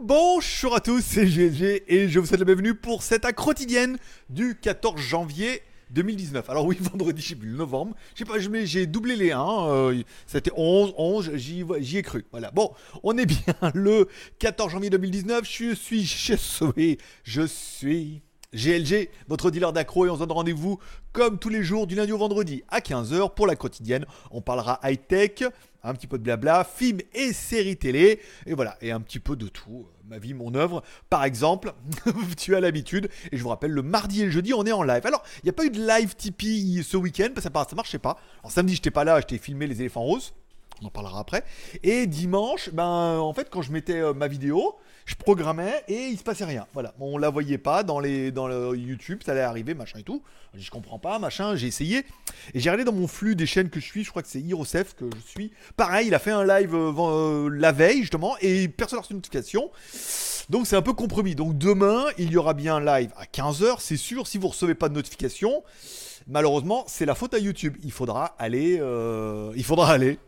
Bonjour à tous, c'est GLG et je vous souhaite la bienvenue pour cette accro quotidienne du 14 janvier 2019. Alors oui, vendredi, je sais plus, le novembre. Je sais pas, j'ai doublé les 1. C'était 11, 11, j'y j'y ai cru. Voilà. Bon, on est bien le 14 janvier 2019. Je suis chez Soé. Je suis GLG, votre dealer d'accro et on se donne rendez-vous comme tous les jours du lundi au vendredi à 15h pour la quotidienne. On parlera high-tech, un petit peu de blabla, films et séries télé, et voilà, et un petit peu de tout. Ma vie, mon œuvre. Par exemple, tu as l'habitude, et je vous rappelle, le mardi et le jeudi, on est en live. Alors, il n'y a pas eu de live Tipeee ce week-end, parce que ça, ça marchait pas. Alors, samedi, j'étais pas là, je t'ai filmé les éléphants roses. On en parlera après. Et dimanche, ben, en fait, quand je mettais euh, ma vidéo, je programmais et il se passait rien. Voilà, on la voyait pas dans le YouTube, ça allait arriver, machin et tout. Je comprends pas, machin. J'ai essayé et j'ai regardé dans mon flux des chaînes que je suis. Je crois que c'est Hirosef que je suis. Pareil, il a fait un live euh, euh, la veille justement et personne n'a reçu notification. Donc c'est un peu compromis. Donc demain, il y aura bien un live à 15h, c'est sûr. Si vous recevez pas de notification, malheureusement, c'est la faute à YouTube. Il faudra aller, euh, il faudra aller,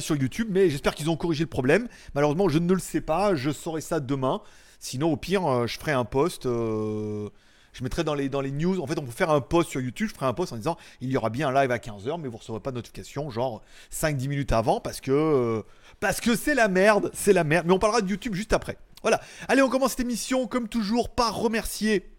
sur YouTube. Mais j'espère qu'ils ont corrigé le problème. Malheureusement, je ne le sais pas. Je saurai ça demain. Sinon, au pire, euh, je ferai un post. euh, je mettrai dans les, news. En fait, on peut faire un post sur YouTube. Je ferai un post en disant il y aura bien un live à 15h, mais vous recevrez pas de notification, genre 5-10 minutes avant, parce que parce que c'est la merde. C'est la merde. Mais on parlera de YouTube juste après. Voilà. Allez, on commence cette émission, comme toujours, par remercier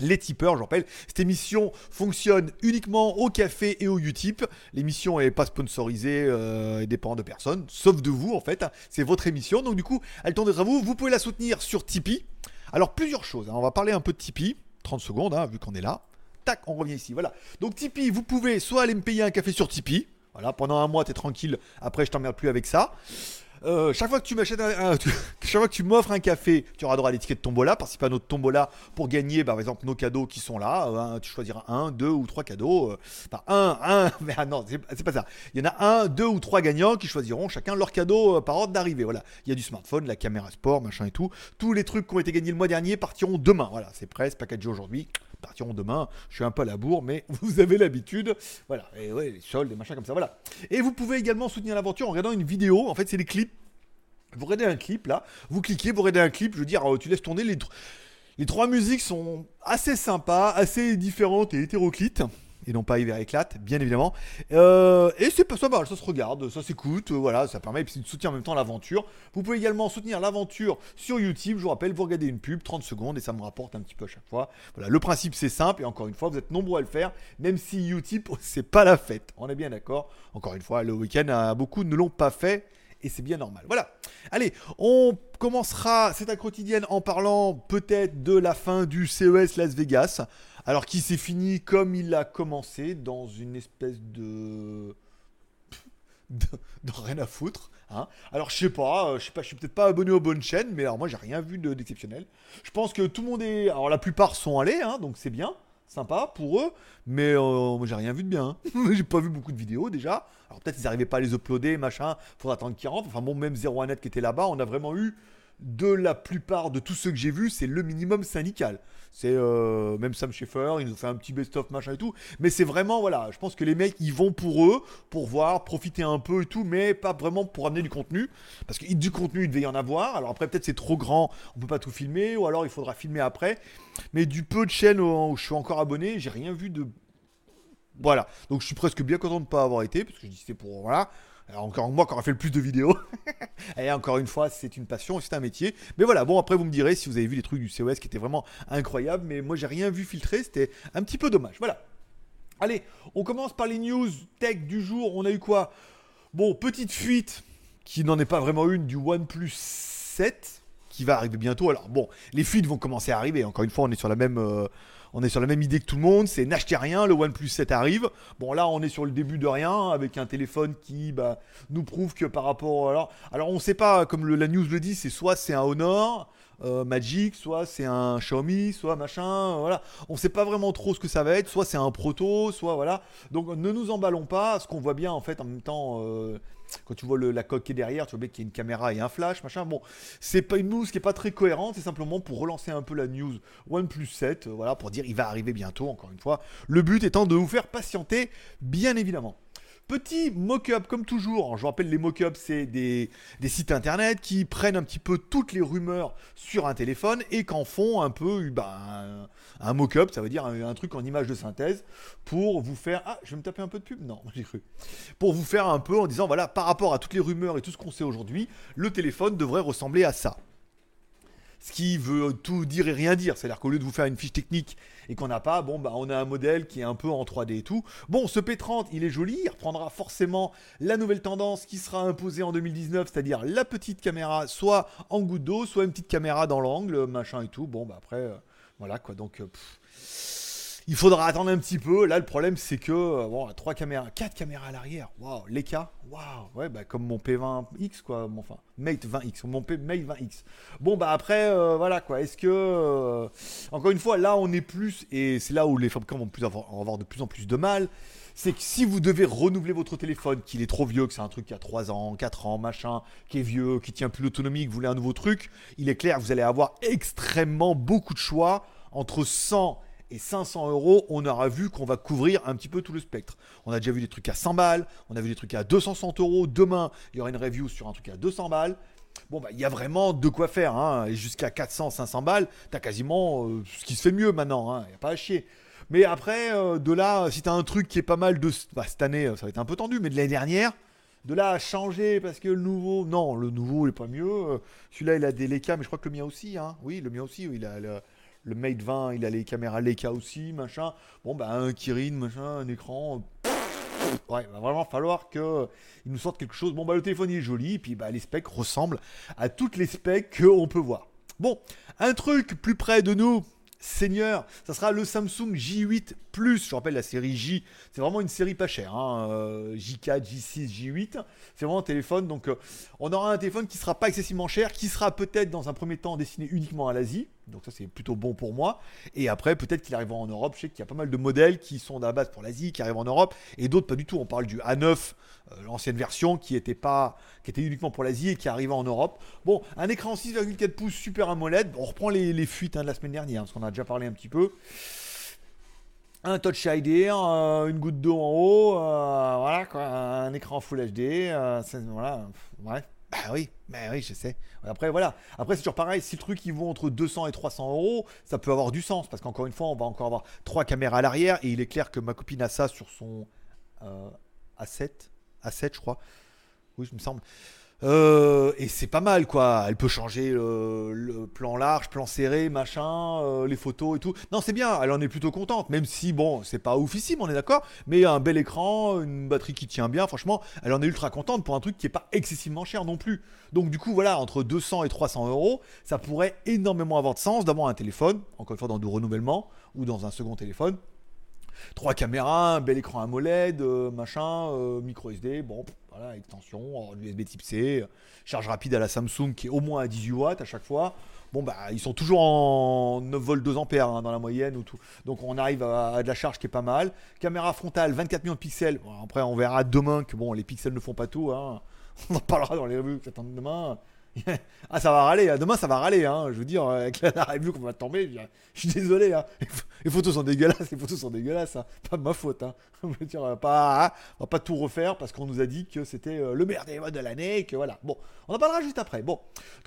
les tipeurs, je rappelle, cette émission fonctionne uniquement au café et au Utip. L'émission est pas sponsorisée euh, et dépend de personne, sauf de vous en fait. C'est votre émission, donc du coup, elle tombe à vous. Vous pouvez la soutenir sur Tipeee. Alors plusieurs choses. hein. On va parler un peu de Tipeee. 30 secondes, hein, vu qu'on est là. Tac, on revient ici. Voilà. Donc Tipeee, vous pouvez soit aller me payer un café sur Tipeee. Voilà, pendant un mois, t'es tranquille. Après, je t'emmerde plus avec ça. Euh, chaque fois que tu m'achètes un, chaque fois que tu m'offres un café, tu auras droit à l'étiquette tombola, participer à notre tombola pour gagner, bah, par exemple, nos cadeaux qui sont là. Euh, un- tu choisiras un, deux ou trois cadeaux. euh, Enfin, un, un, mais ah non, c'est pas ça. Il y en a un, deux ou trois gagnants qui choisiront chacun leur cadeau par ordre d'arrivée. Voilà. Il y a du smartphone, la caméra sport, machin et tout. Tous les trucs qui ont été gagnés le mois dernier partiront demain. Voilà, c'est prêt, c'est packagé aujourd'hui. Partiront demain. Je suis un peu à la bourre, mais vous avez l'habitude. Voilà. Et ouais, les soldes, les machins comme ça. Voilà. Et vous pouvez également soutenir l'aventure en regardant une vidéo. En fait, c'est des clips vous regardez un clip là, vous cliquez, vous regardez un clip, je veux dire, euh, tu laisses tourner, les, les trois musiques sont assez sympas, assez différentes et hétéroclites. Et non pas Hiver éclate, bien évidemment. Euh, et c'est pas ça, bah, ça se regarde, ça s'écoute, euh, voilà, ça permet de soutenir en même temps l'aventure. Vous pouvez également soutenir l'aventure sur YouTube. Je vous rappelle, vous regardez une pub, 30 secondes, et ça me rapporte un petit peu à chaque fois. Voilà, le principe c'est simple, et encore une fois, vous êtes nombreux à le faire, même si YouTube, c'est pas la fête. On est bien d'accord. Encore une fois, le week-end, euh, beaucoup ne l'ont pas fait et c'est bien normal. Voilà. Allez, on commencera cette quotidienne en parlant peut-être de la fin du CES Las Vegas. Alors qui s'est fini comme il a commencé dans une espèce de de, rien à foutre. Hein. Alors je sais pas, euh, je sais pas, je suis peut-être pas abonné aux bonnes chaînes, mais alors moi j'ai rien vu de- d'exceptionnel. Je pense que tout le monde est, alors la plupart sont allés, hein, donc c'est bien, sympa pour eux, mais euh, j'ai rien vu de bien. hein. j'ai pas vu beaucoup de vidéos déjà. Alors peut-être ils n'arrivaient pas à les uploader, machin, faudra attendre qu'ils rentrent. Enfin bon, même 01net qui était là-bas, on a vraiment eu de la plupart de tous ceux que j'ai vus, c'est le minimum syndical. C'est euh, même Sam Schaeffer, il nous fait un petit best-of machin et tout. Mais c'est vraiment, voilà, je pense que les mecs, ils vont pour eux, pour voir, profiter un peu et tout, mais pas vraiment pour amener du contenu. Parce que du contenu, il devait y en avoir. Alors après, peut-être c'est trop grand, on peut pas tout filmer, ou alors il faudra filmer après. Mais du peu de chaînes où je suis encore abonné, j'ai rien vu de. Voilà. Donc je suis presque bien content de ne pas avoir été, parce que je dis c'était pour. Voilà. Alors encore moi qui aurais fait le plus de vidéos. Et encore une fois, c'est une passion, c'est un métier. Mais voilà, bon après vous me direz si vous avez vu les trucs du COS qui étaient vraiment incroyables, mais moi j'ai rien vu filtrer, c'était un petit peu dommage. Voilà. Allez, on commence par les news tech du jour. On a eu quoi? Bon, petite fuite qui n'en est pas vraiment une du OnePlus 7 qui va arriver bientôt. Alors bon, les fuites vont commencer à arriver. Encore une fois, on est sur la même, euh, on est sur la même idée que tout le monde. C'est n'achetez rien, le OnePlus 7 arrive. Bon là, on est sur le début de rien avec un téléphone qui bah, nous prouve que par rapport alors, on sait pas comme la news le dit, c'est soit c'est un Honor. euh, Magic, soit c'est un Xiaomi, soit machin, voilà. On sait pas vraiment trop ce que ça va être, soit c'est un proto, soit voilà. Donc ne nous emballons pas, ce qu'on voit bien en fait en même temps, euh, quand tu vois la coque qui est derrière, tu vois bien qu'il y a une caméra et un flash, machin. Bon, c'est pas une news qui est pas très cohérente, c'est simplement pour relancer un peu la news OnePlus 7, euh, voilà, pour dire il va arriver bientôt, encore une fois. Le but étant de vous faire patienter, bien évidemment. Petit mock-up, comme toujours. Je vous rappelle, les mock-ups, c'est des, sites internet qui prennent un petit peu toutes les rumeurs sur un téléphone et qu'en font un peu ben, un, mock-up, ça veut dire un, truc en image de synthèse pour vous faire. Ah, je vais me taper un peu de pub? Non, j'ai cru. Pour vous faire un peu en disant voilà, par rapport à toutes les rumeurs et tout ce qu'on sait aujourd'hui, le téléphone devrait ressembler à ça ce qui veut tout dire et rien dire. C'est-à-dire qu'au lieu de vous faire une fiche technique et qu'on n'a pas, bon, bah, on a un modèle qui est un peu en 3D et tout. Bon, ce P30, il est joli, il reprendra forcément la nouvelle tendance qui sera imposée en 2019, c'est-à-dire la petite caméra, soit en goutte d'eau, soit une petite caméra dans l'angle, machin et tout. Bon, bah après, euh, voilà quoi. Donc, euh, il faudra attendre un petit peu. Là, le problème, c'est que, euh, bon, 3 caméras, 4 caméras à l'arrière. Waouh, les cas. Waouh, ouais, bah, comme mon P20X, quoi. enfin, Mate 20X, mon P Mate 20X. Bon, bah, après, euh, voilà, quoi. Est-ce que, euh, encore une fois, là, on est plus, et c'est là où les fabricants vont, plus avoir, avoir de plus en plus de mal c'est que si vous devez renouveler votre téléphone, qu'il est trop vieux, que c'est un truc qui a 3 ans, 4 ans, machin, qui est vieux, qui tient plus l'autonomie, que vous voulez un nouveau truc, il est clair que vous allez avoir extrêmement beaucoup de choix entre 100 et 500 euros, on aura vu qu'on va couvrir un petit peu tout le spectre. On a déjà vu des trucs à 100 balles, on a vu des trucs à 260 euros. Demain, il y aura une review sur un truc à 200 balles. Bon, bah, il y a vraiment de quoi faire. Hein. Et jusqu'à 400, 500 balles, t'as quasiment euh, ce qui se fait mieux maintenant. Hein. Il n'y a pas à chier. Mais après, euh, de là, si t'as un truc qui est pas mal de. Bah, cette année, ça va être un peu tendu, mais de l'année dernière, de là à changer parce que le nouveau. Non, le nouveau, il est pas mieux. Celui-là, il a des Leica, mais je crois que le mien aussi. Hein. Oui, le mien aussi. Il a. Le le Mate 20, il a les caméras Leica aussi, machin. Bon, bah, un Kirin, machin, un écran. Ouais, il va vraiment falloir qu'il nous sorte quelque chose. Bon, bah, le téléphone il est joli, et puis bah, les specs ressemblent à toutes les specs qu'on peut voir. Bon, un truc plus près de nous, Seigneur, ça sera le Samsung J8 Plus. Je rappelle la série J, c'est vraiment une série pas chère. J4, J6, J8, c'est vraiment un téléphone. Donc, euh, on aura un téléphone qui sera pas excessivement cher, qui sera peut-être dans un premier temps destiné uniquement à l'Asie. Donc ça c'est plutôt bon pour moi. Et après peut-être qu'il arrivera en Europe. Je sais qu'il y a pas mal de modèles qui sont à la base pour l'Asie, qui arrivent en Europe, et d'autres pas du tout. On parle du A9, euh, l'ancienne version, qui était pas, qui était uniquement pour l'Asie et qui arrive en Europe. Bon, un écran 6,4 pouces Super AMOLED. On reprend les, fuites hein, de la semaine dernière, parce qu'on a déjà parlé un petit peu. Un Touch ID, euh, une goutte d'eau en haut, euh, voilà quoi, un écran Full HD, voilà, ouais. Bah oui, bah oui, je sais. Après, voilà. Après, c'est toujours pareil. Si le truc, il vaut entre 200 et 300 euros, ça peut avoir du sens. Parce qu'encore une fois, on va encore avoir trois caméras à l'arrière. Et il est clair que ma copine a ça sur son euh, A7. A7, je crois. Oui, je me semble. Euh, et c'est pas mal quoi. Elle peut changer le, plan large, plan serré, machin, euh, les photos et tout. Non, c'est bien. Elle en est plutôt contente. Même si bon, c'est pas oufissime, on est d'accord. Mais un bel écran, une batterie qui tient bien. Franchement, elle en est ultra contente pour un truc qui est pas excessivement cher non plus. Donc du coup, voilà, entre 200 et 300 euros, ça pourrait énormément avoir de sens d'avoir un téléphone, encore une fois dans du renouvellement ou dans un second téléphone trois caméras, un bel écran AMOLED, euh, machin, micro SD, bon, voilà, extension, USB type C, charge rapide à la Samsung qui est au moins à 18 watts à chaque fois. Bon, bah, ils sont toujours en 9 volts 2 ampères hein, dans la moyenne ou tout. Donc, on arrive à, de la charge qui est pas mal. Caméra frontale, 24 millions de pixels. après, on verra demain que bon, les pixels ne font pas tout. Hein. On en parlera dans les revues que demain. ah, ça va râler. Hein. Demain, ça va râler. Hein. Je veux dire, avec la, review qu'on va tomber, je, suis désolé. Hein. Les photos sont dégueulasses. Les photos sont dégueulasses. Hein. Pas de ma faute. On va dire, pas, on va pas tout refaire parce qu'on nous a dit que c'était euh, le meilleur modes de l'année. Que voilà. Bon, on en parlera juste après. Bon,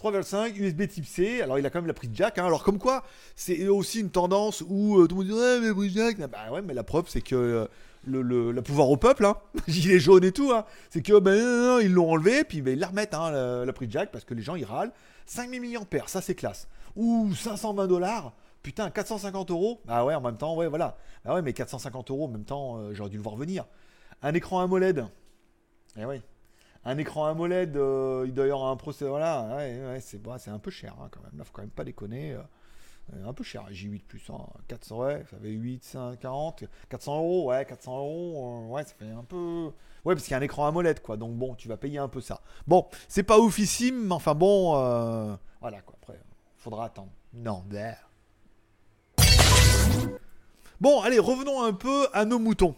3,5 USB Type C. Alors, il a quand même la prise jack. Alors, comme quoi, c'est aussi une tendance où euh, tout le monde dit ouais, mais prise jack. Bah ouais, mais la preuve, c'est que. Euh, le, pouvoir au peuple, hein, gilet jaune et tout, hein. c'est que ben, ils l'ont enlevé, puis ben, ils la remettent, hein, la, prise jack, parce que les gens ils râlent. 5000 mAh, ça c'est classe. Ou 520 dollars, putain, 450 euros. Ah ouais, en même temps, ouais, voilà. Ah ouais, mais 450 euros, en même temps, euh, j'aurais dû le voir venir. Un écran AMOLED. Eh oui. Un écran AMOLED, euh, il doit y avoir un processeur. Voilà, ouais, ouais, c'est c'est un peu cher hein, quand même. Là, faut quand même pas déconner. Euh. Euh, un peu cher, J8 plus 100, 400, ouais, ça fait 8, 5, 40, 400 euros, ouais, 400 euros, euh, ouais, ça fait un peu. Ouais, parce qu'il y a un écran AMOLED, quoi, donc bon, tu vas payer un peu ça. Bon, c'est pas oufissime, mais enfin bon, euh, voilà, quoi, après, faudra attendre. Non, d'air. Bon, allez, revenons un peu à nos moutons.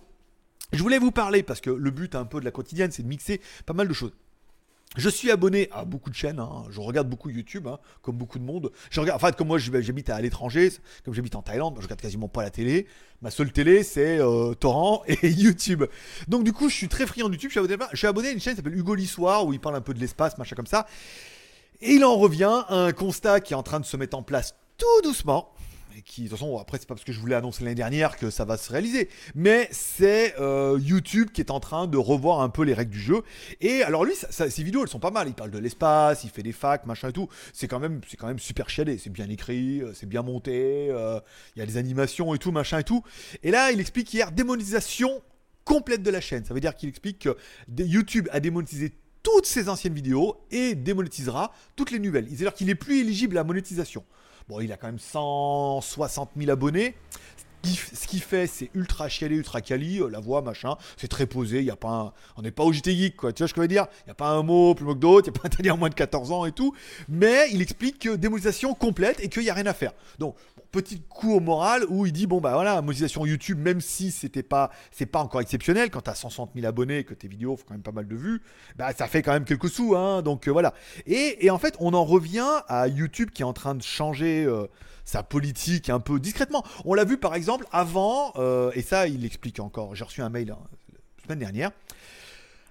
Je voulais vous parler parce que le but un peu de la quotidienne, c'est de mixer pas mal de choses. Je suis abonné à beaucoup de chaînes, hein. je regarde beaucoup YouTube, hein, comme beaucoup de monde. Je regarde, comme moi j'habite à l'étranger, comme j'habite en Thaïlande, je regarde quasiment pas la télé. Ma seule télé, c'est euh, Torrent et YouTube. Donc du coup, je suis très friand de YouTube. Je suis abonné, je suis abonné à une chaîne qui s'appelle Hugo Lissoir, où il parle un peu de l'espace, machin comme ça. Et il en revient à un constat qui est en train de se mettre en place tout doucement et qui, de toute façon, après, c'est pas parce que je voulais annoncer l'année dernière que ça va se réaliser, mais c'est euh, YouTube qui est en train de revoir un peu les règles du jeu. Et alors, lui, ses vidéos, elles sont pas mal. Il parle de l'espace, il fait des facs, machin et tout. C'est quand même, quand même super chialé. C'est bien écrit, euh, c'est bien monté, euh, il y a des animations et tout, machin et tout. Et là, il explique hier démonétisation complète de la chaîne. Ça veut dire qu'il explique que YouTube a démonétisé toutes ses anciennes vidéos et démonétisera toutes les nouvelles. C'est-à-dire qu'il est plus éligible à la monétisation. Bon, il a quand même 160 000 abonnés. Ce qu'il fait, c'est ultra chialé, ultra quali, euh, la voix, machin, c'est très posé, il y a pas on n'est pas au JT Geek, quoi, tu vois ce que je veux dire? Il n'y a pas un mot plus mot que d'autres, il n'y a pas un italien moins de 14 ans et tout, mais il explique que démonétisation complète et qu'il n'y a rien à faire. Donc, petit coup au moral où il dit, bon bah voilà, monétisation YouTube, même si c'était pas, c'est pas encore exceptionnel, quand tu as 160 000 abonnés et que tes vidéos font quand même pas mal de vues, bah ça fait quand même quelques sous, hein, donc euh, voilà. Et, en fait, on en revient à YouTube qui est en train de changer... Euh, sa politique un peu discrètement. On l'a vu par exemple avant, euh, et ça il explique encore, j'ai reçu un mail hein, la semaine dernière.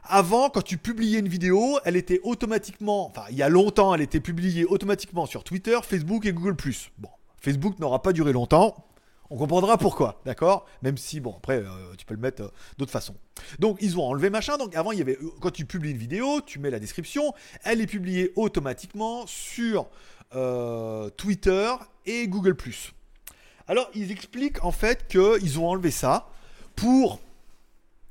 Avant, quand tu publiais une vidéo, elle était automatiquement, enfin il y a longtemps, elle était publiée automatiquement sur Twitter, Facebook et Google ⁇ Bon, Facebook n'aura pas duré longtemps, on comprendra pourquoi, d'accord? Même si, bon, après, euh, tu peux le mettre euh, d'autres façons. Donc, ils ont enlevé machin. Donc, avant, il y avait, quand tu publies une vidéo, tu mets la description, elle est publiée automatiquement sur euh, Twitter et Google ⁇ Alors, ils expliquent en fait qu'ils ont enlevé ça pour...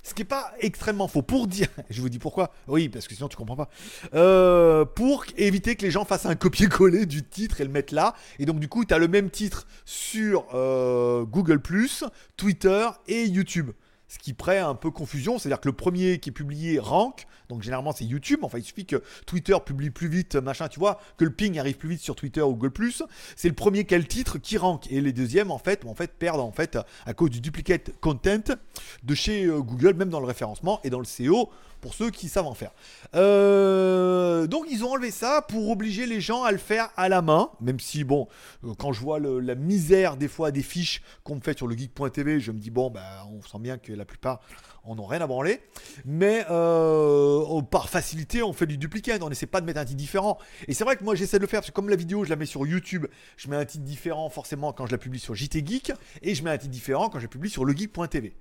Ce qui n'est pas extrêmement faux. Pour dire... Je vous dis pourquoi. Oui, parce que sinon tu comprends pas. Euh, pour éviter que les gens fassent un copier-coller du titre et le mettent là. Et donc du coup, tu as le même titre sur euh, Google ⁇ Twitter et YouTube ce qui prête un peu confusion, c'est-à-dire que le premier qui est publié rank, donc généralement c'est YouTube, enfin il suffit que Twitter publie plus vite, machin, tu vois, que le ping arrive plus vite sur Twitter ou Google+, c'est le premier qui a le titre qui rank, et les deuxièmes en fait, en fait perdent en fait à cause du duplicate content de chez euh, Google, même dans le référencement et dans le SEO, pour ceux qui savent en faire. Euh, donc ils ont enlevé ça pour obliger les gens à le faire à la main, même si bon, euh, quand je vois la misère des fois des fiches qu'on me fait sur le geek.tv, je me dis bon, bah, on sent bien que la plupart on n'a rien à branler. Mais euh, par facilité, on fait du duplicate. On n'essaie pas de mettre un titre différent. Et c'est vrai que moi, j'essaie de le faire parce que comme la vidéo, je la mets sur YouTube, je mets un titre différent forcément quand je la publie sur JT Geek. Et je mets un titre différent quand je la publie sur legeek.tv.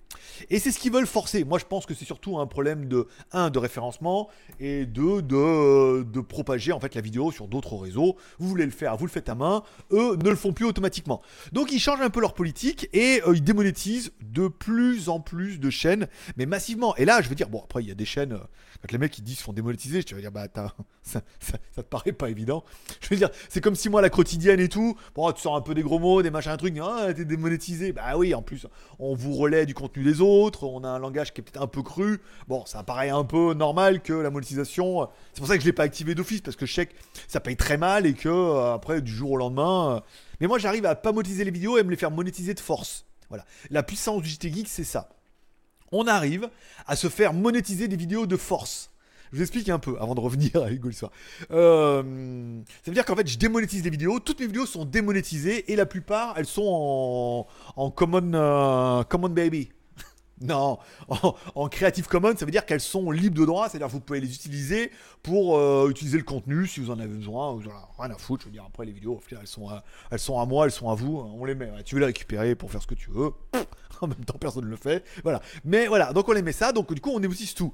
Et c'est ce qu'ils veulent forcer. Moi, je pense que c'est surtout un problème de 1 de référencement et 2 de, de propager en fait la vidéo sur d'autres réseaux. Vous voulez le faire, vous le faites à main. Eux ne le font plus automatiquement. Donc ils changent un peu leur politique et euh, ils démonétisent de plus en plus de chaînes mais massivement. Et là, je veux dire, bon, après, il y a des chaînes, euh, quand les mecs ils disent se font démonétiser, je vais dire, bah, ça, ça, te paraît pas évident. Je veux dire, c'est comme si moi, la quotidienne et tout, bon, tu sors un peu des gros mots, des machins, un truc, ah, t'es démonétisé. Bah oui, en plus, on vous relaie du contenu des autres, on a un langage qui est peut-être un peu cru. Bon, ça paraît un peu normal que la monétisation. Euh, c'est pour ça que je l'ai pas activé d'office, parce que je sais que ça paye très mal et que, euh, après, du jour au lendemain. mais moi, j'arrive à pas monétiser les vidéos et à me les faire monétiser de force. Voilà. La puissance du JT Geek, c'est ça on arrive à se faire monétiser des vidéos de force. Je vous explique un peu avant de revenir à Hugo le soir. Euh, ça veut dire qu'en fait, je démonétise les vidéos. Toutes mes vidéos sont démonétisées et la plupart, elles sont en, common, euh, common baby. non, en, Creative Commons, ça veut dire qu'elles sont libres de droit. C'est-à-dire que vous pouvez les utiliser pour euh, utiliser le contenu si vous en avez besoin. Vous rien à foutre. Je veux dire, après, les vidéos, elles sont, à, elles sont à moi, elles sont à vous. On les met. Tu veux les récupérer pour faire ce que tu veux. en même temps personne ne le fait. Voilà. Mais voilà, donc on les ça, donc du coup on négocise tout.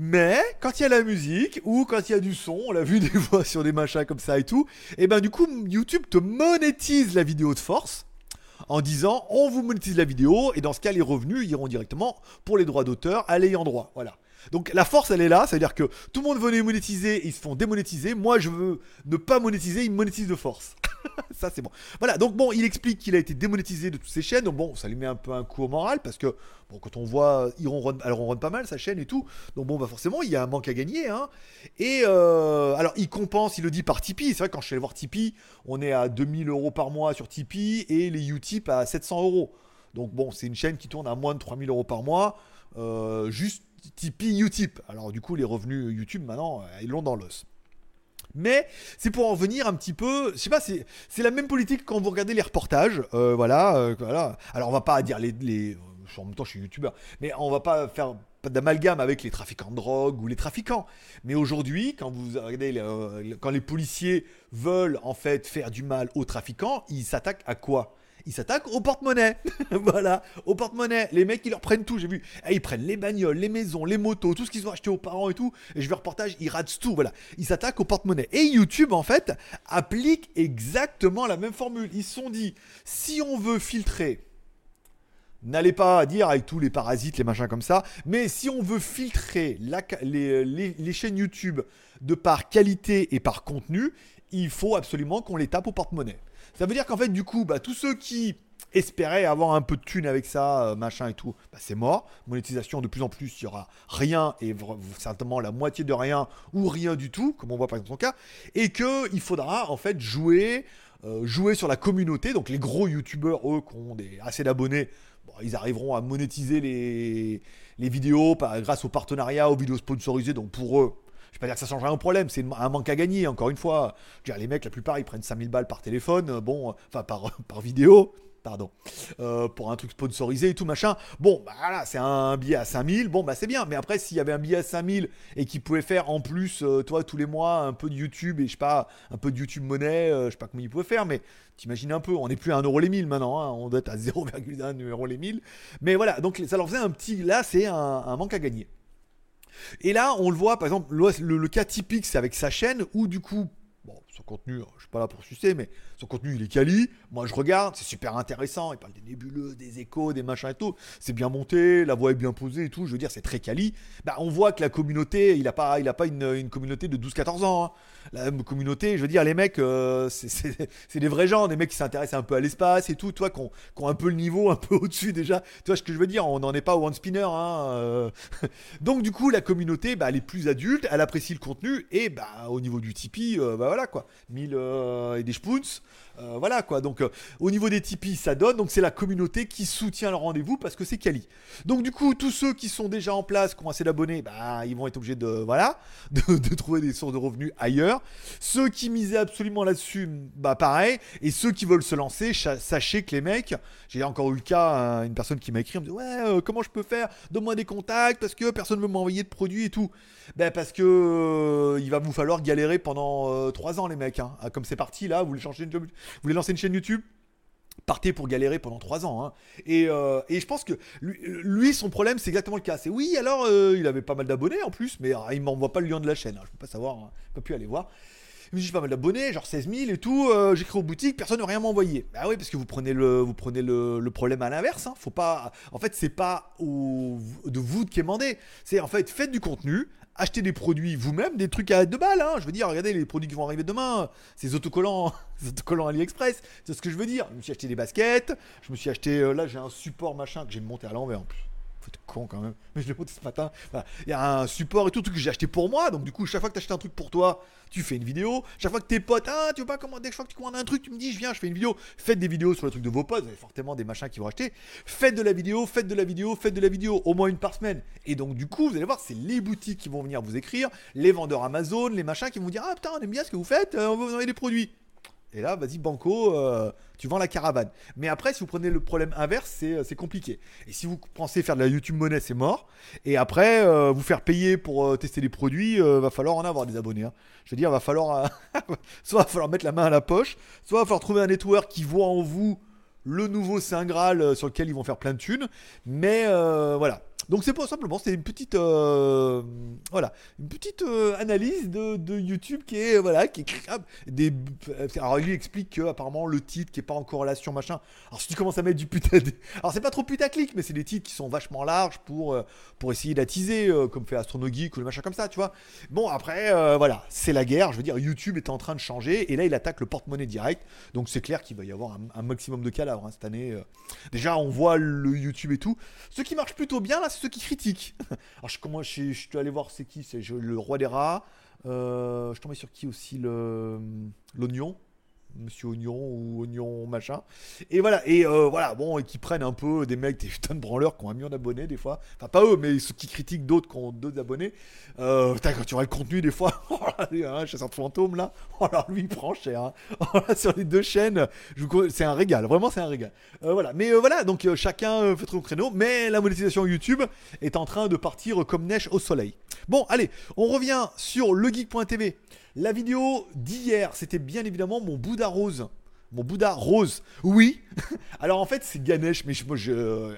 Mais quand il y a la musique ou quand il y a du son, on l'a vu des fois sur des machins comme ça et tout, et ben du coup YouTube te monétise la vidéo de force en disant on vous monétise la vidéo et dans ce cas les revenus iront directement pour les droits d'auteur à l'ayant droit. Voilà. Donc la force elle est là, c'est-à-dire que tout le monde venait monétiser, ils se font démonétiser. Moi je veux ne pas monétiser, ils monétisent de force. ça c'est bon. Voilà, donc bon, il explique qu'il a été démonétisé de toutes ses chaînes. Donc bon, ça lui met un peu un coup au moral parce que bon, quand on voit, il ronronne pas mal sa chaîne et tout. Donc bon, bah forcément, il y a un manque à gagner. Hein. Et euh, alors, il compense, il le dit par Tipeee. C'est vrai, quand je suis allé voir Tipeee, on est à 2000 euros par mois sur Tipeee et les Utip à 700 euros. Donc bon, c'est une chaîne qui tourne à moins de 3000 euros par mois. euh, juste Tipeee, Utip. Alors du coup, les revenus YouTube maintenant, ils l'ont dans l'os. Mais c'est pour en venir un petit peu, je sais pas, c'est, la même politique quand vous regardez les reportages, voilà, voilà. Alors on va pas dire les, les, en même temps je suis youtubeur, mais on va pas faire d'amalgame avec les trafiquants de drogue ou les trafiquants. Mais aujourd'hui, quand vous regardez, quand les policiers veulent en fait faire du mal aux trafiquants, ils s'attaquent à quoi? Ils s'attaquent au porte-monnaie. voilà, au porte-monnaie. Les mecs, ils leur prennent tout, j'ai vu. Eh, ils prennent les bagnoles, les maisons, les motos, tout ce qu'ils ont acheté aux parents et tout. Et je vais reportage, ils ratent tout. Voilà, ils s'attaquent au porte-monnaie. Et YouTube, en fait, applique exactement la même formule. Ils se sont dit, si on veut filtrer N'allez pas dire avec tous les parasites, les machins comme ça. Mais si on veut filtrer les, chaînes YouTube de par qualité et par contenu, il faut absolument qu'on les tape au porte-monnaie. Ça veut dire qu'en fait, du coup, bah, tous ceux qui espéraient avoir un peu de thunes avec ça, euh, machin et tout, bah, c'est mort. Monétisation, de plus en plus, il y aura rien et certainement la moitié de rien ou rien du tout, comme on voit par exemple son cas. Et qu'il faudra en fait jouer, euh, jouer sur la communauté. Donc les gros youtubeurs, eux, qui ont assez d'abonnés, ils arriveront à monétiser les, vidéos grâce au partenariat, aux vidéos sponsorisées. Donc pour eux, je vais pas dire que ça changera un problème, c'est un manque à gagner, encore une fois. les mecs, la plupart, ils prennent 5000 balles par téléphone, euh, bon, enfin par, vidéo, pardon, euh, pour un truc sponsorisé et tout machin. Bon, bah voilà, c'est un billet à 5000, bon, bah c'est bien. Mais après, s'il y avait un billet à 5000 et qu'il pouvait faire en plus, euh, toi, tous les mois, un peu de YouTube et je sais pas, un peu de YouTube monnaie, je sais pas comment il pouvait faire, mais t'imagines un peu, on n'est plus à 1 euro les 1000 maintenant, hein, on doit être à 0,1 euro les 1000. Mais voilà, donc ça leur faisait un petit, là, c'est un manque à gagner. Et là, on le voit, par exemple, le, cas typique, c'est avec sa chaîne, où du coup, son contenu, je suis pas là pour sucer, mais son contenu, il est quali. Moi, je regarde, c'est super intéressant. Il parle des nébuleux, des échos, des machins et tout. C'est bien monté, la voix est bien posée et tout. Je veux dire, c'est très quali. Bah, on voit que la communauté, il n'a pas, il a pas une, communauté de 12-14 ans. Hein la communauté, je veux dire, les mecs, euh, c'est des vrais gens, des mecs qui s'intéressent un peu à l'espace et tout, toi, qui ont, un peu le niveau, un peu au-dessus déjà. Tu vois ce que je veux dire? On n'en est pas au one spinner. Hein, euh. Donc, du coup, la communauté, bah, elle est plus adulte, elle apprécie le contenu et bah, au niveau du Tipeee, euh, bah voilà quoi. 1000 et des spoons. Euh, voilà quoi. Donc euh, au niveau des Tipeee, ça donne. Donc c'est la communauté qui soutient le rendez-vous parce que c'est quali. Donc du coup, tous ceux qui sont déjà en place, qui ont assez d'abonnés, bah, ils vont être obligés de voilà de, trouver des sources de revenus ailleurs. Ceux qui misaient absolument là-dessus, bah pareil. Et ceux qui veulent se lancer, sachez que les mecs, j'ai encore eu le cas, hein, une personne qui m'a écrit, me ouais, euh, comment je peux faire? Donne-moi des contacts parce que personne ne veut m'envoyer de produits et tout. Ben parce que il va vous falloir galérer pendant 3 ans les mecs. Hein. Ah, comme c'est parti là, vous voulez changer job vous voulez lancer une chaîne YouTube? Partez pour galérer pendant 3 ans. Hein. Euh, et, je pense que lui, son problème, c'est exactement le cas. C'est oui, alors euh, il avait pas mal d'abonnés en plus, mais ah, il m'envoie pas le lien de la chaîne. Je hein. Je peux pas savoir, hein. je peux plus aller voir. Dit j'ai pas mal d'abonnés, genre 16 000 et tout. Euh, j'écris aux boutiques, personne ne veut rien m'envoyer. Bah oui, parce que vous prenez le, problème à l'inverse. Faut pas. En fait, c'est pas de vous est demandé. C'est en fait faites du contenu, achetez des produits vous-même, des trucs à 2 balles. Hein. Je veux dire, regardez les produits qui vont arriver demain, ces autocollants, ces autocollants AliExpress. C'est ce que je veux dire. Je me suis acheté des baskets, je me suis acheté, euh, là j'ai un support machin que j'ai monté à l'envers en plus con quand même. Mais je l'ai monté ce matin. Il y a un support et tout, truc que j'ai acheté pour moi. Donc du coup, chaque fois que tu achètes un truc pour toi, tu fais une vidéo. Chaque fois que tes potes, ah, tu veux pas commander, chaque fois que tu commandes un truc, tu me dis, je viens, je fais une vidéo. Faites des vidéos sur le truc de vos potes. Vous avez fortement des machins qui vont acheter. Faites de la vidéo, faites de la vidéo, faites de la vidéo, au moins une par semaine. Et donc du coup, vous allez voir, c'est les boutiques qui vont venir vous écrire, les vendeurs Amazon, les machins qui vont dire, ah putain, on aime bien ce que vous faites, euh, on va vous envoyer des produits. Et là, vas-y, Banco, euh, tu vends la caravane. Mais après, si vous prenez le problème inverse, c'est, euh, compliqué. Et si vous pensez faire de la YouTube monnaie, c'est mort. Et après, euh, vous faire payer pour tester les produits, va falloir en avoir des abonnés. Hein. Je veux dire, va falloir. soit va falloir mettre la main à la poche, soit va falloir trouver un network qui voit en vous le nouveau Saint Graal sur lequel ils vont faire plein de thunes. Mais voilà. Donc c'est pas simplement, c'est une petite, euh, voilà, une petite euh, analyse de, YouTube qui est, voilà, qui des, alors il explique que apparemment le titre qui est pas en corrélation machin. Alors si tu commences à mettre du putain, alors c'est pas trop putaclic, mais c'est des titres qui sont vachement larges pour euh, pour essayer d'attiser, comme fait Astronogeek ou le machin comme ça, tu vois. Bon après, voilà, c'est la guerre. Je veux dire, YouTube est en train de changer et là il attaque le porte-monnaie direct. Donc c'est clair qu'il va y avoir un, maximum de cadavres hein, cette année. Déjà on voit le YouTube et tout. Ce qui marche plutôt bien là ceux qui critiquent. Alors, je, je, suis allé voir c'est qui C'est le roi des rats. Euh, je tombais sur qui aussi L'oignon. Monsieur Oignon ou Oignon machin. Et voilà, et euh, voilà, bon, et qui prennent un peu des mecs, des putains de branleurs qui ont un million d'abonnés des fois. Enfin, pas eux, mais ceux qui critiquent d'autres qui ont d'autres abonnés. Euh, putain, quand tu vois le contenu des fois, oh hein, chasseur de fantômes là, oh là, lui il prend cher. hein. Oh sur les deux chaînes, c'est un régal, vraiment c'est un régal. Euh, voilà, mais euh, voilà, donc chacun fait son créneau, mais la monétisation YouTube est en train de partir comme neige au soleil. Bon, allez, on revient sur legeek.tv. La vidéo d'hier, c'était bien évidemment mon Bouddha rose. Mon Bouddha rose. Oui. Alors en fait, c'est Ganesh, mais je- euh,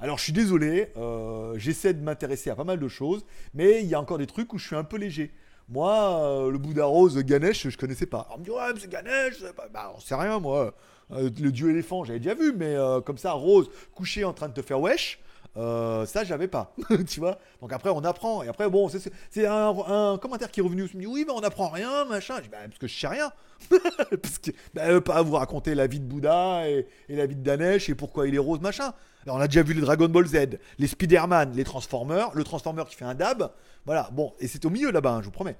Alors je suis désolé, euh, j'essaie de m'intéresser à pas mal de choses, mais il y a encore des trucs où je suis un peu léger. Moi, euh, le Bouddha rose Ganesh, je connaissais pas. On me dit ouais, mais c'est Ganesh, bah, on sait rien moi. Le dieu éléphant, j'avais déjà vu, mais comme ça, rose, couché en train de te faire wesh. Euh, ça, j'avais pas, tu vois. Donc après, on apprend. Et après, bon, c'est- un, commentaire qui est revenu. Il me dit oui, mais on apprend rien, machin. Je dis, bah, parce que je sais rien. parce que bah, euh, pas vous raconter la vie de Bouddha et, et la vie de Danesh et pourquoi il est rose, machin. Alors, on a déjà vu les Dragon Ball Z, les Spider-Man, les Transformers, le Transformer qui fait un dab. Voilà, bon, et c'est au milieu là-bas, hein, je vous promets.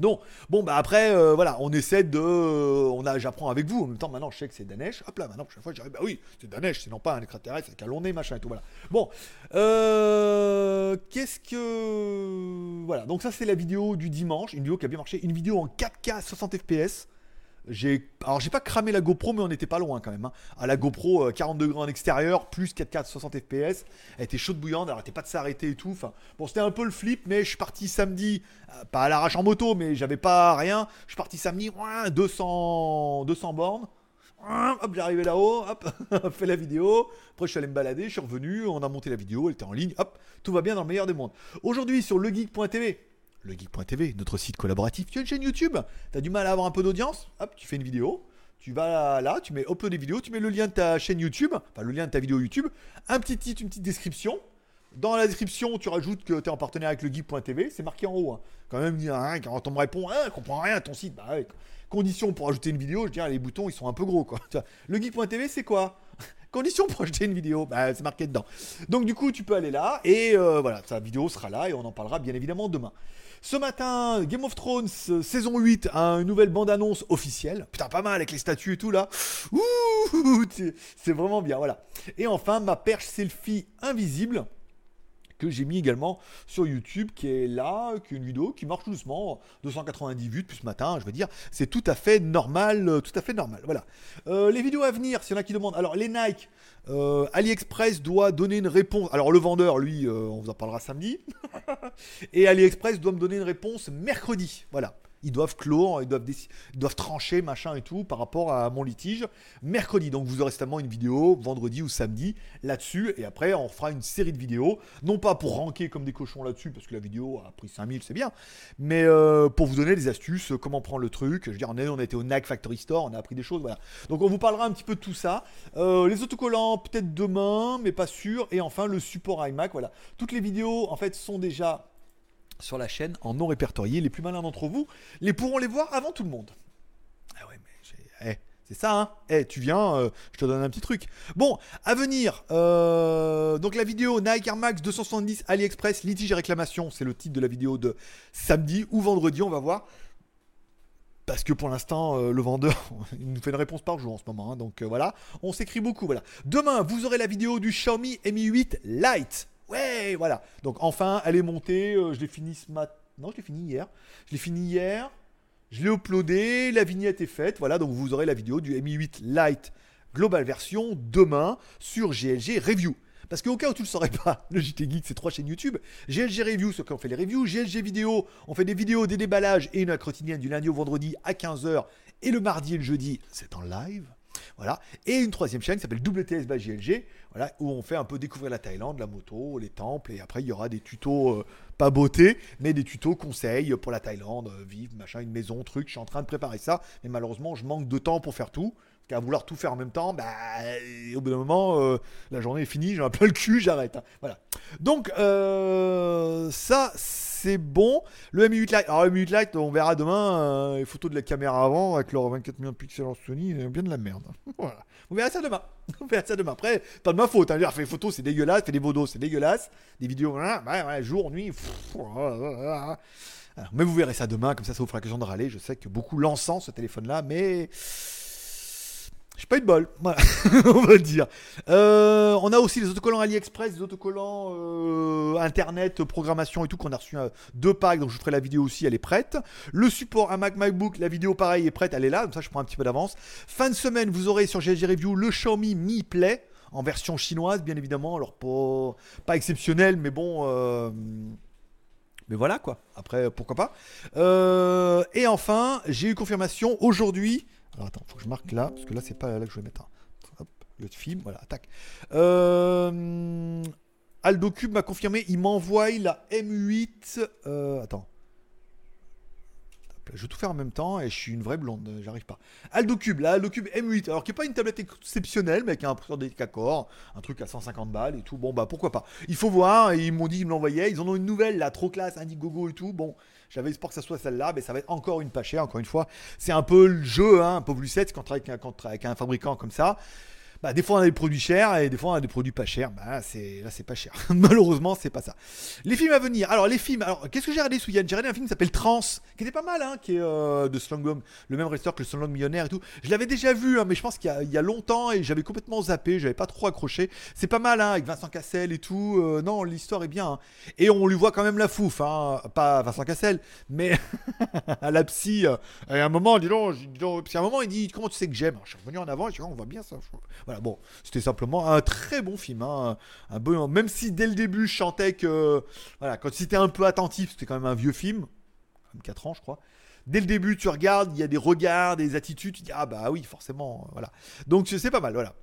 Donc, bon, bah après, euh, voilà, on essaie de. euh, on a, j'apprends avec vous. En même temps, maintenant, je sais que c'est Danesh. Hop là, maintenant, chaque fois, je dirais, bah oui, c'est Danesh, c'est non pas un extraterrestre avec un long nez, machin et tout. Voilà. Bon, euh, qu'est-ce que. Voilà, donc ça, c'est la vidéo du dimanche. Une vidéo qui a bien marché. Une vidéo en 4K 60 FPS. Alors j'ai pas cramé la GoPro, mais on était pas loin quand même. hein. À la GoPro, euh, 40 degrés en extérieur, plus 4K 60 FPS. Elle était chaude bouillante, elle arrêtait pas de s'arrêter et tout. Bon, c'était un peu le flip, mais je suis parti samedi, euh, pas à l'arrache en moto, mais j'avais pas rien. Je suis parti samedi, ouin, 200, 200 bornes. Hop, j'arrivais là-haut, hop, fait la vidéo. Après, je suis allé me balader, je suis revenu, on a monté la vidéo, elle était en ligne, hop, tout va bien dans le meilleur des mondes. Aujourd'hui, sur legeek.tv, legeek.tv, notre site collaboratif, tu as une chaîne YouTube, tu as du mal à avoir un peu d'audience, hop, tu fais une vidéo, tu vas là, tu mets upload des vidéos, tu mets le lien de ta chaîne YouTube, enfin le lien de ta vidéo YouTube, un petit titre, une petite description. Dans la description, tu rajoutes que tu es en partenariat avec le geek.tv, c'est marqué en haut. hein. Quand même, hein, quand on me répond, ah, je comprends rien à ton site, bah ouais. Condition pour ajouter une vidéo, je dirais les boutons ils sont un peu gros quoi. Tu vois, Le geek.tv c'est quoi? Condition pour ajouter une vidéo, bah, c'est marqué dedans. Donc du coup tu peux aller là et euh, voilà, sa vidéo sera là et on en parlera bien évidemment demain. Ce matin, Game of Thrones euh, saison 8 a une nouvelle bande-annonce officielle. Putain, pas mal avec les statues et tout là. Ouh, c'est c'est vraiment bien, voilà. Et enfin, ma perche selfie invisible que j'ai mis également sur YouTube, qui est là, qui est une vidéo qui marche doucement, 290 vues depuis ce matin, je veux dire, c'est tout à fait normal, euh, tout à fait normal, voilà. Euh, les vidéos à venir, s'il y en a qui demandent, alors les Nike, euh, AliExpress doit donner une réponse, alors le vendeur, lui, on vous en parlera samedi, et AliExpress doit me donner une réponse mercredi, voilà. Ils doivent clore, ils doivent, doivent trancher, machin et tout, par rapport à mon litige, mercredi. Donc vous aurez certainement une vidéo, vendredi ou samedi, là-dessus. Et après, on fera une série de vidéos. Non pas pour ranker comme des cochons là-dessus, parce que la vidéo a pris 5000, c'est bien. Mais euh, pour vous donner des astuces, euh, comment prendre le truc. Je veux dire, on, est, on a été au NAC Factory Store, on a appris des choses, voilà. Donc on vous parlera un petit peu de tout ça. Euh, les autocollants, peut-être demain, mais pas sûr. Et enfin, le support iMac, voilà. Toutes les vidéos, en fait, sont déjà sur la chaîne en non répertorié. Les plus malins d'entre vous les pourront les voir avant tout le monde. Ah ouais, mais eh, c'est ça, hein Eh, tu viens, euh, je te donne un petit truc. Bon, à venir, euh, donc la vidéo Nike Air Max 270 AliExpress, litige et réclamation, c'est le titre de la vidéo de samedi ou vendredi, on va voir. Parce que pour l'instant, euh, le vendeur, il nous fait une réponse par jour en ce moment. hein, donc voilà, on s'écrit beaucoup. Voilà. Demain, vous aurez la vidéo du Xiaomi Mi 8 Lite. Ouais, voilà. Donc enfin, elle est montée. euh, je l'ai fini ce je l'ai hier. Je l'ai fini hier. Je l'ai uploadé. La vignette est faite. Voilà, donc vous aurez la vidéo du Mi 8 Lite Global Version demain sur GLG Review. Parce qu'au cas où tu ne le saurais pas, le JT Geek, c'est trois chaînes YouTube. GLG Review, ceux qui ont fait les reviews. GLG Vidéo, on fait des vidéos, des déballages et une quotidienne du lundi au vendredi à 15h. Et le mardi et le jeudi, c'est en live. Voilà. Et une troisième chaîne qui s'appelle WTS by GLG, voilà, où on fait un peu découvrir la Thaïlande, la moto, les temples, et après il y aura des tutos, euh, pas beauté, mais des tutos conseils pour la Thaïlande, euh, vivre, machin, une maison, truc. Je suis en train de préparer ça, mais malheureusement je manque de temps pour faire tout. Qu'à vouloir tout faire en même temps, bah, au bout d'un moment, euh, la journée est finie, j'ai un peu le cul, j'arrête. hein. Voilà. Donc, euh, ça, c'est bon. Le M8 Lite, alors le M8 Lite, on verra demain euh, les photos de la caméra avant avec leur 24 millions de pixels en Sony, bien de la merde. voilà. On verra ça demain. On verra ça demain. Après, pas de ma faute. Hein. Des photos, c'est dégueulasse. Faire des photos, c'est dégueulasse. Des vidéos, ouais, jour, nuit. oh. mais vous verrez ça demain, comme ça, ça vous fera l'occasion de râler. Je sais que beaucoup l'encensent ce téléphone-là, mais j'ai pas eu de bol, on va dire. Euh, on a aussi les autocollants AliExpress, les autocollants euh, Internet, programmation et tout, qu'on a reçu euh, deux packs, donc je vous ferai la vidéo aussi, elle est prête. Le support à Mac MacBook, la vidéo pareil est prête, elle est là, donc ça je prends un petit peu d'avance. Fin de semaine, vous aurez sur GLG Review le Xiaomi Mi Play, en version chinoise bien évidemment, alors pas exceptionnel, mais bon... Mais voilà quoi. Après, pourquoi pas. et enfin, j'ai eu confirmation aujourd'hui attends, faut que je marque là, parce que là, c'est pas là que je vais mettre. Hop, le film, voilà, attaque. Euh, Aldo Cube m'a confirmé, il m'envoie la M8. Euh, attends. Je vais tout faire en même temps et je suis une vraie blonde, j'arrive pas. Aldo Cube, la Aldo Cube M8, alors qui n'est pas une tablette exceptionnelle, mais qui a un processeur décacor, un truc à 150 balles et tout. Bon, bah pourquoi pas. Il faut voir, ils m'ont dit qu'ils me l'envoyaient. Ils en ont une nouvelle là, trop classe, Indiegogo et tout. Bon, j'avais espoir que ça soit celle-là, mais ça va être encore une pas chère, encore une fois. C'est un peu le jeu, hein, un peu plus quand on travaille avec un fabricant comme ça. Bah, des fois on a des produits chers et des fois on a des produits pas chers. Bah, là, c'est pas cher. Malheureusement, c'est pas ça. Les films à venir. Alors, les films. Alors, qu'est-ce que j'ai regardé sous Yann J'ai regardé un film qui s'appelle Trans, qui était pas mal, hein, qui est euh, de Slangom, le même restaurant que le Slangom Millionnaire et tout. Je l'avais déjà vu, hein, mais je pense qu'il y, a, longtemps et j'avais complètement zappé, j'avais pas trop accroché. C'est pas mal, hein, avec Vincent Cassel et tout. Euh, non, l'histoire est bien. Hein. Et on lui voit quand même la fouf, hein. Pas Vincent Cassel, mais à la psy. Euh, à un moment, dis donc, dis donc, à un moment, il dit Comment tu sais que j'aime? Je suis revenu en avant, je dis, on voit bien ça. Voilà, bon, c'était simplement un très bon film. Hein. Un même si dès le début je chantais que voilà, quand c'était un peu attentif, c'était quand même un vieux film, comme 4 ans je crois. Dès le début, tu regardes, il y a des regards, des attitudes, tu dis ah bah oui, forcément, voilà. Donc c'est pas mal, voilà.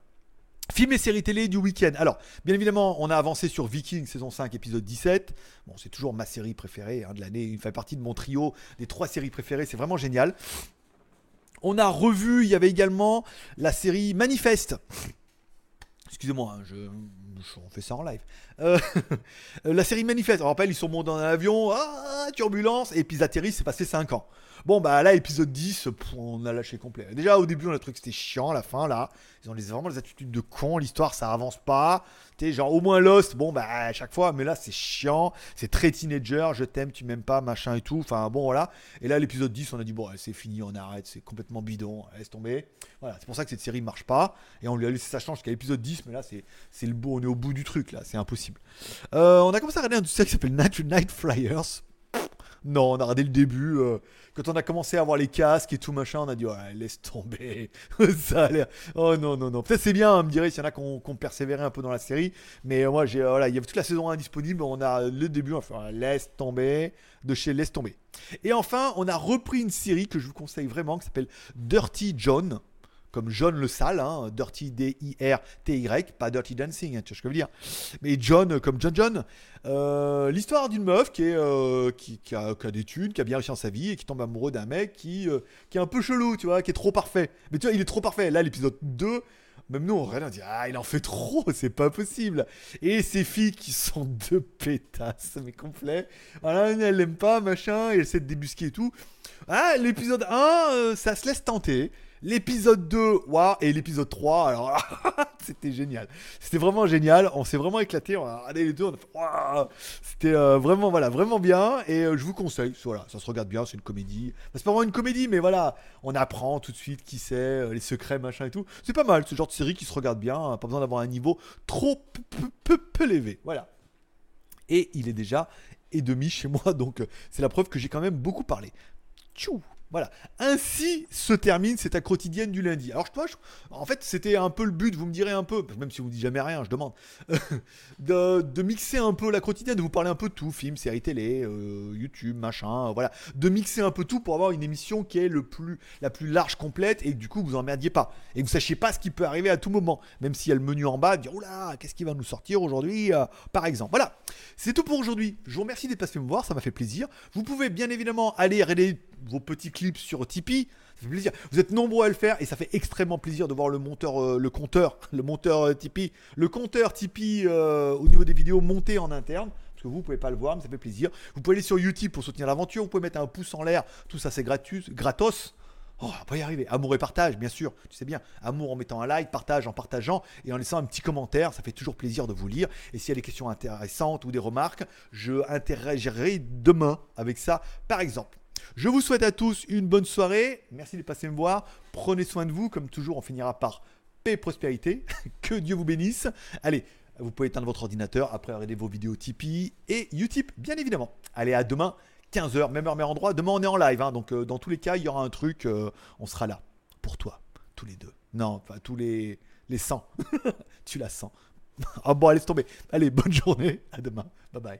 Film et séries télé du week-end. Alors, bien évidemment, on a avancé sur Viking saison 5, épisode 17. Bon, c'est toujours ma série préférée hein, de l'année. Il fait partie de mon trio des trois séries préférées. C'est vraiment génial. On a revu, il y avait également la série Manifeste. Excusez-moi, hein, je, on fait ça en live. Euh, la série Manifeste, on rappelle, ils sont montés dans un avion, ah, turbulence, et puis ils atterrissent, c'est passé 5 ans. Bon, bah là, épisode 10, on a lâché complet. Déjà, au début, on a le truc, c'était chiant, la fin, là. Ils ont les, vraiment les attitudes de con, l'histoire, ça avance pas. Tu genre, au moins Lost, bon, bah, à chaque fois, mais là, c'est chiant, c'est très teenager, je t'aime, tu m'aimes pas, machin et tout. Enfin, bon, voilà. Et là, l'épisode 10, on a dit, bon, c'est fini, on arrête, c'est complètement bidon, laisse tomber. Voilà, c'est pour ça que cette série marche pas. Et on lui a laissé sa chance jusqu'à l'épisode 10, mais là, c'est le beau, on est au bout du truc, là, c'est impossible. Euh, on a commencé à regarder un truc qui s'appelle Night Flyers. Non, on a regardé le début. Euh, quand on a commencé à avoir les casques et tout machin, on a dit laisse tomber. ça a l'air. Oh non, non, non. Peut-être c'est bien, me dirait s'il y en a qui ont, un peu dans la série. Mais moi, j'ai, euh, voilà, il y avait toute la saison 1 disponible. On a le début, on a fait laisse tomber. De chez Laisse tomber. Et enfin, on a repris une série que je vous conseille vraiment qui s'appelle Dirty John comme John le sale, hein, Dirty D-I-R-T-Y, pas Dirty Dancing, hein, tu vois ce que je veux dire. Mais John euh, comme John John. Euh, l'histoire d'une meuf qui, est, euh, qui, a, des thunes, qui a bien réussi dans sa vie et qui tombe amoureux d'un mec qui, qui est un peu chelou, tu vois, qui est trop parfait. Mais tu vois, il est trop parfait. Là, l'épisode 2, même nous, on regarde, on dit Ah, il en fait trop, c'est pas possible. Et ces filles qui sont deux pétasses, mais complet. Voilà, elle l'aime pas, machin, et elle essaie de débusquer et tout. Ah, l'épisode 1, ça se laisse tenter. L'épisode 2, waouh, et l'épisode 3, alors c'était génial. C'était vraiment génial, on s'est vraiment éclaté, on a regardé les deux, on a fait C'était euh, vraiment, voilà, vraiment bien, et euh, je vous conseille, voilà, ça se regarde bien, c'est une comédie. c'est pas vraiment une comédie, mais voilà, on apprend tout de suite qui c'est, euh, les secrets, machin et tout. C'est pas mal, ce genre de série qui se regarde bien, hein, pas besoin d'avoir un niveau trop peu, peu élevé, voilà. Et il est déjà et demi chez moi, donc c'est la preuve que j'ai quand même beaucoup parlé. Tchou voilà. Ainsi se termine cette quotidienne du lundi. Alors, toi, en fait, c'était un peu le but, vous me direz un peu, même si vous ne dites jamais rien, je demande, de, mixer un peu la quotidienne, de vous parler un peu de tout, films, séries télé, euh, YouTube, machin, voilà. De mixer un peu tout pour avoir une émission qui est le plus, la plus large, complète, et du coup, vous emmerdiez pas. Et vous sachiez pas ce qui peut arriver à tout moment. Même s'il y a le menu en bas, dire, oula, qu'est-ce qui va nous sortir aujourd'hui, euh, par exemple. Voilà. C'est tout pour aujourd'hui. Je vous remercie d'être passé me voir, ça m'a fait plaisir. Vous pouvez bien évidemment aller regarder vos petits clips sur Tipeee. Ça fait plaisir. Vous êtes nombreux à le faire et ça fait extrêmement plaisir de voir le monteur, euh, le compteur, le monteur euh, Tipeee, le compteur Tipeee euh, au niveau des vidéos monter en interne. Parce que vous, ne pouvez pas le voir, mais ça fait plaisir. Vous pouvez aller sur YouTube pour soutenir l'aventure. Vous pouvez mettre un pouce en l'air. Tout ça, c'est gratos. Oh, on va y arriver. Amour et partage, bien sûr. Tu sais bien. Amour en mettant un like, partage en partageant et en laissant un petit commentaire. Ça fait toujours plaisir de vous lire. Et s'il y a des questions intéressantes ou des remarques, je interagirai demain avec ça, par exemple. Je vous souhaite à tous une bonne soirée. Merci de passer me voir. Prenez soin de vous. Comme toujours, on finira par paix et prospérité. que Dieu vous bénisse. Allez, vous pouvez éteindre votre ordinateur après regarder vos vidéos Tipeee et Utip, bien évidemment. Allez, à demain. 15h, même heure, même endroit. Demain, on est en live. Hein, donc, euh, dans tous les cas, il y aura un truc. euh, on sera là. Pour toi. Tous les deux. Non, enfin, tous les, les 100. tu la sens. Ah bon, allez, tomber. Allez, bonne journée. À demain. Bye bye.